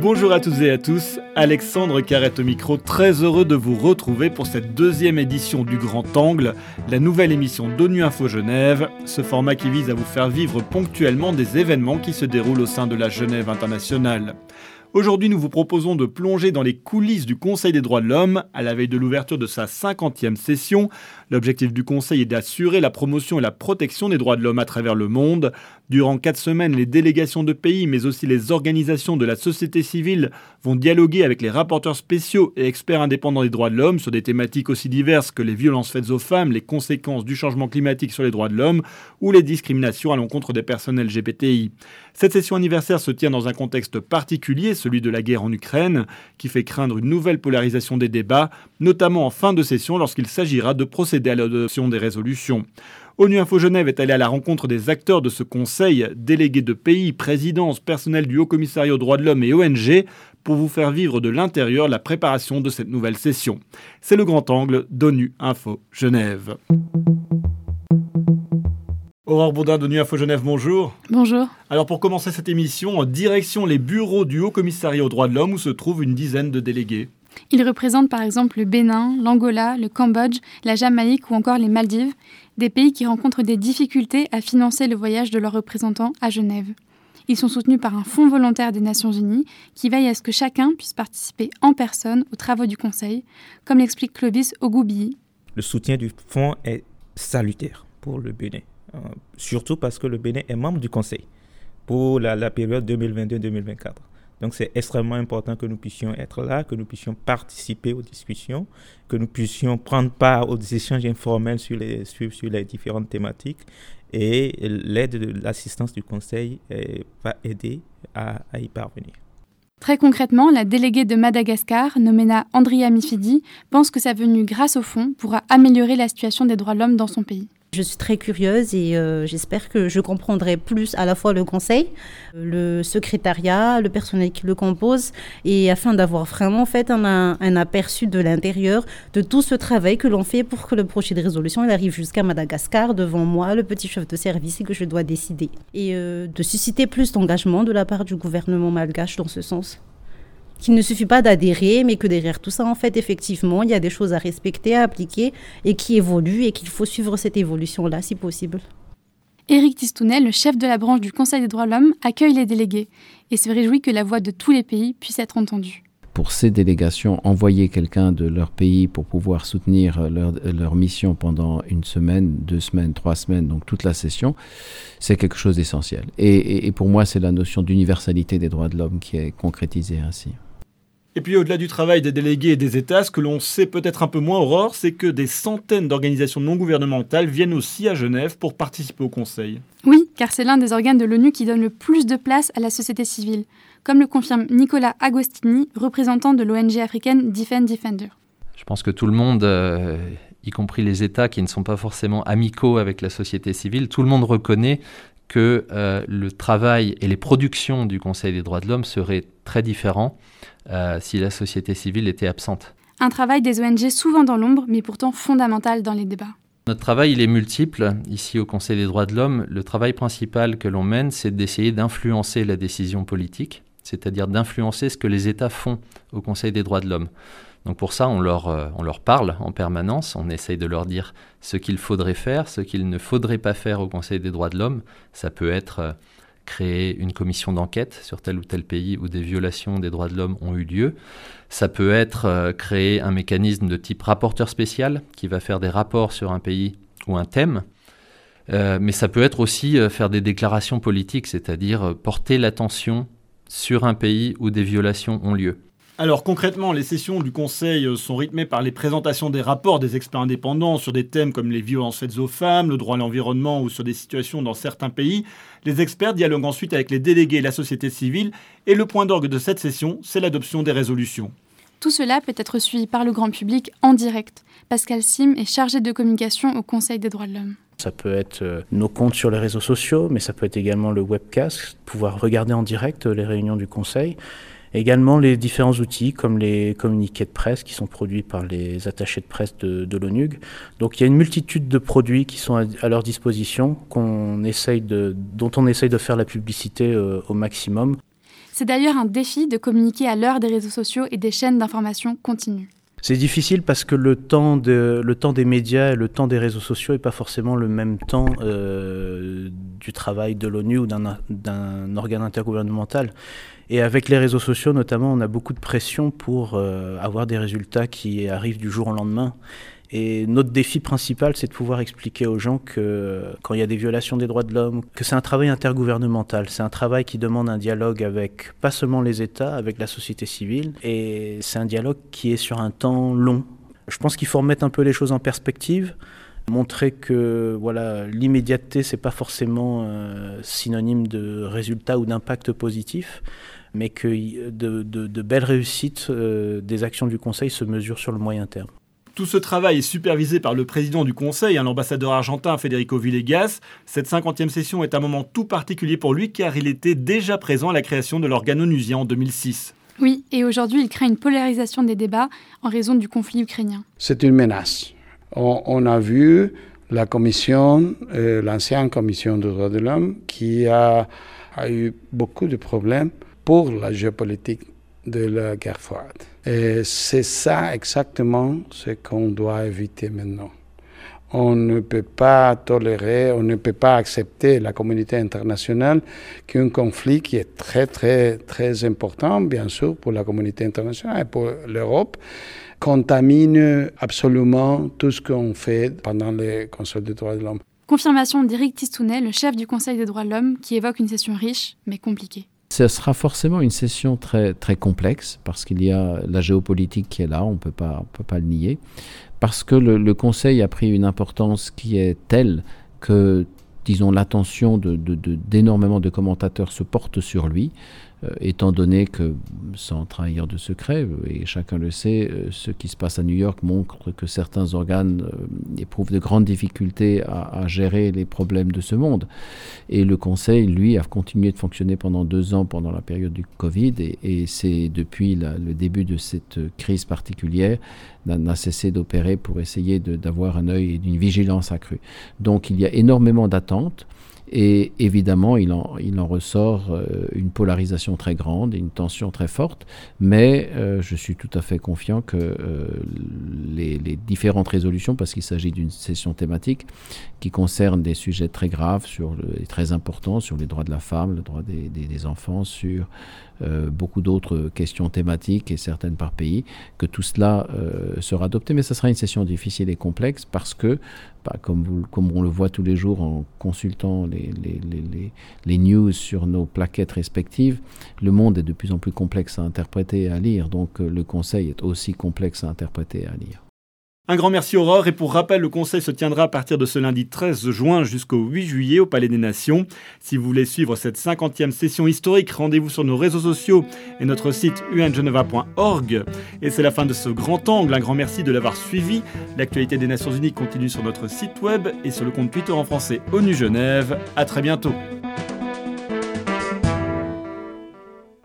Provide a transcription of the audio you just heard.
Bonjour à toutes et à tous, Alexandre Carrette au micro, très heureux de vous retrouver pour cette deuxième édition du Grand Angle, la nouvelle émission d'ONU Info Genève, ce format qui vise à vous faire vivre ponctuellement des événements qui se déroulent au sein de la Genève internationale. Aujourd'hui, nous vous proposons de plonger dans les coulisses du Conseil des droits de l'homme à la veille de l'ouverture de sa 50e session. L'objectif du Conseil est d'assurer la promotion et la protection des droits de l'homme à travers le monde. Durant quatre semaines, les délégations de pays, mais aussi les organisations de la société civile vont dialoguer avec les rapporteurs spéciaux et experts indépendants des droits de l'homme sur des thématiques aussi diverses que les violences faites aux femmes, les conséquences du changement climatique sur les droits de l'homme ou les discriminations à l'encontre des personnes LGBTI. Cette session anniversaire se tient dans un contexte particulier, celui de la guerre en Ukraine, qui fait craindre une nouvelle polarisation des débats, notamment en fin de session lorsqu'il s'agira de procéder à l'adoption des résolutions. ONU Info Genève est allé à la rencontre des acteurs de ce conseil, délégués de pays, présidences, personnel du Haut Commissariat aux droits de l'homme et ONG, pour vous faire vivre de l'intérieur la préparation de cette nouvelle session. C'est le grand angle d'ONU Info Genève. Aurore Baudin d'ONU Info Genève, bonjour. Bonjour. Alors pour commencer cette émission, direction les bureaux du Haut Commissariat aux droits de l'homme où se trouvent une dizaine de délégués. Ils représentent par exemple le Bénin, l'Angola, le Cambodge, la Jamaïque ou encore les Maldives, des pays qui rencontrent des difficultés à financer le voyage de leurs représentants à Genève. Ils sont soutenus par un fonds volontaire des Nations Unies qui veille à ce que chacun puisse participer en personne aux travaux du Conseil, comme l'explique Clovis Ogoubi. Le soutien du fonds est salutaire pour le Bénin, surtout parce que le Bénin est membre du Conseil pour la, période 2022-2024. Donc c'est extrêmement important que nous puissions être là, que nous puissions participer aux discussions, que nous puissions prendre part aux échanges informels sur les, différentes thématiques. Et l'aide de l'assistance du Conseil eh, va aider à, à y parvenir. Très concrètement, la déléguée de Madagascar, Nomena Andria Mifidi, pense que sa venue grâce au fonds pourra améliorer la situation des droits de l'homme dans son pays. Je suis très curieuse et euh, j'espère que je comprendrai plus à la fois le conseil, le secrétariat, le personnel qui le compose, et afin d'avoir vraiment fait un, aperçu de l'intérieur de tout ce travail que l'on fait pour que le projet de résolution arrive jusqu'à Madagascar devant moi, le petit chef de service, et que je dois décider. Et euh, de susciter plus d'engagement de la part du gouvernement malgache dans ce sens qu'il ne suffit pas d'adhérer, mais que derrière tout ça, en fait, effectivement, il y a des choses à respecter, à appliquer et qui évoluent et qu'il faut suivre cette évolution-là si possible. Éric Tistounet, le chef de la branche du Conseil des droits de l'homme, accueille les délégués et se réjouit que la voix de tous les pays puisse être entendue. Pour ces délégations, envoyer quelqu'un de leur pays pour pouvoir soutenir leur, leur, mission pendant une semaine, deux semaines, trois semaines, donc toute la session, c'est quelque chose d'essentiel. Et, et, et pour moi, c'est la notion d'universalité des droits de l'homme qui est concrétisée ainsi. Et puis au-delà du travail des délégués et des États, ce que l'on sait peut-être un peu moins, Aurore, c'est que des centaines d'organisations non gouvernementales viennent aussi à Genève pour participer au Conseil. Oui, car c'est l'un des organes de l'ONU qui donne le plus de place à la société civile, comme le confirme Nicolas Agostini, représentant de l'ONG africaine Defend Defender. Je pense que tout le monde, euh, y compris les États qui ne sont pas forcément amicaux avec la société civile, tout le monde reconnaît que euh, le travail et les productions du Conseil des droits de l'homme seraient très différents euh, si la société civile était absente. Un travail des ONG souvent dans l'ombre, mais pourtant fondamental dans les débats. Notre travail, il est multiple. Ici, au Conseil des droits de l'homme, le travail principal que l'on mène, c'est d'essayer d'influencer la décision politique, c'est-à-dire d'influencer ce que les États font au Conseil des droits de l'homme. Donc pour ça, on leur, euh, on leur parle en permanence, on essaye de leur dire ce qu'il faudrait faire, ce qu'il ne faudrait pas faire au Conseil des droits de l'homme. Ça peut être euh, créer une commission d'enquête sur tel ou tel pays où des violations des droits de l'homme ont eu lieu. Ça peut être euh, créer un mécanisme de type rapporteur spécial qui va faire des rapports sur un pays ou un thème. Mais ça peut être aussi faire des déclarations politiques, c'est-à-dire porter l'attention sur un pays où des violations ont lieu. Alors concrètement, les sessions du Conseil sont rythmées par les présentations des rapports des experts indépendants sur des thèmes comme les violences faites aux femmes, le droit à l'environnement ou sur des situations dans certains pays. Les experts dialoguent ensuite avec les délégués et la société civile et le point d'orgue de cette session, c'est l'adoption des résolutions. Tout cela peut être suivi par le grand public en direct. Pascal Sim est chargé de communication au Conseil des droits de l'homme. Ça peut être euh, nos comptes sur les réseaux sociaux, mais ça peut être également le webcast, pouvoir regarder en direct les réunions du Conseil Également les différents outils comme les communiqués de presse qui sont produits par les attachés de presse de, de l'ONUG. Donc il y a une multitude de produits qui sont à, leur disposition, de, dont on essaye de faire la publicité euh, au maximum. C'est d'ailleurs un défi de communiquer à l'heure des réseaux sociaux et des chaînes d'information continues. C'est difficile parce que le temps, des médias et le temps des réseaux sociaux n'est pas forcément le même temps euh, du travail de l'ONU ou d'un organe intergouvernemental. Et avec les réseaux sociaux notamment, on a beaucoup de pression pour euh, avoir des résultats qui arrivent du jour au lendemain. Et notre défi principal, c'est de pouvoir expliquer aux gens que quand il y a des violations des droits de l'homme, que c'est un travail intergouvernemental, c'est un travail qui demande un dialogue avec pas seulement les États, avec la société civile, et c'est un dialogue qui est sur un temps long. Je pense qu'il faut remettre un peu les choses en perspective montrer que voilà l'immédiateté c'est pas forcément euh, synonyme de résultat ou d'impact positif mais que de, belles réussites euh, des actions du Conseil se mesurent sur le moyen terme. Tout ce travail est supervisé par le président du Conseil, hein, l'ambassadeur argentin Federico Villegas. Cette 50e session est un moment tout particulier pour lui car il était déjà présent à la création de l'organe onusien en 2006. Oui, et aujourd'hui il crée une polarisation des débats en raison du conflit ukrainien. C'est une menace. On, a vu la commission, euh, l'ancienne commission des droits de l'homme, qui a, a eu beaucoup de problèmes pour la géopolitique de la guerre froide. Et c'est ça exactement ce qu'on doit éviter maintenant. On ne peut pas tolérer, on ne peut pas accepter la communauté internationale qu'un conflit qui est très, très, très important, bien sûr, pour la communauté internationale et pour l'Europe, contamine absolument tout ce qu'on fait pendant les Conseils des droits de l'homme. Confirmation d'Éric Tistounet, le chef du Conseil des droits de l'homme, qui évoque une session riche mais compliquée. Ce sera forcément une session très, très complexe parce qu'il y a la géopolitique qui est là, on ne peut pas le nier, parce que le, Conseil a pris une importance qui est telle que, disons, l'attention d'énormément de, de commentateurs se porte sur lui. Euh, étant donné que, sans trahir de secret, euh, et chacun le sait, euh, ce qui se passe à New York montre que certains organes éprouvent de grandes difficultés à, gérer les problèmes de ce monde. Et le Conseil, lui, a continué de fonctionner pendant deux ans pendant la période du Covid, et, c'est depuis le début de cette crise particulière n'a cessé d'opérer pour essayer d'avoir un œil et d'une vigilance accrue. Donc il y a énormément d'attentes. Et évidemment, il en, ressort euh, une polarisation très grande, une tension très forte, mais euh, je suis tout à fait confiant que euh, les, différentes résolutions, parce qu'il s'agit d'une session thématique qui concerne des sujets très graves et très importants sur les droits de la femme, le droit des, des enfants, sur beaucoup d'autres questions thématiques et certaines par pays, que tout cela sera adopté. Mais ce sera une session difficile et complexe parce que, bah, comme, vous, comme on le voit tous les jours en consultant les, news sur nos plaquettes respectives, le monde est de plus en plus complexe à interpréter et à lire. Donc euh, le conseil est aussi complexe à interpréter et à lire. Un grand merci Aurore et pour rappel, le conseil se tiendra à partir de ce lundi 13 juin jusqu'au 8 juillet au Palais des Nations. Si vous voulez suivre cette 50e session historique, rendez-vous sur nos réseaux sociaux et notre site ungeneva.org. Et c'est la fin de ce grand angle. Un grand merci de l'avoir suivi. L'actualité des Nations Unies continue sur notre site web et sur le compte Twitter en français ONU Genève. À très bientôt.